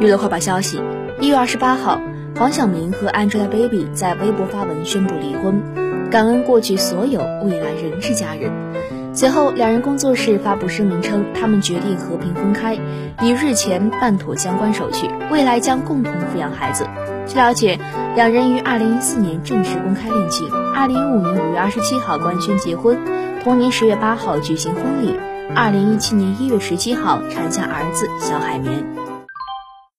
娱乐快报消息：一月二十八号，黄晓明和 Angelababy 在微博发文宣布离婚，感恩过去所有，未来仍是家人。随后，两人工作室发布声明称，他们决定和平分开，已日前办妥相关手续，未来将共同抚养孩子。据了解，两人于二零一四年正式公开恋情，二零一五年五月二十七号官宣结婚，同年十月八号举行婚礼，二零一七年一月十七号产下儿子小海绵。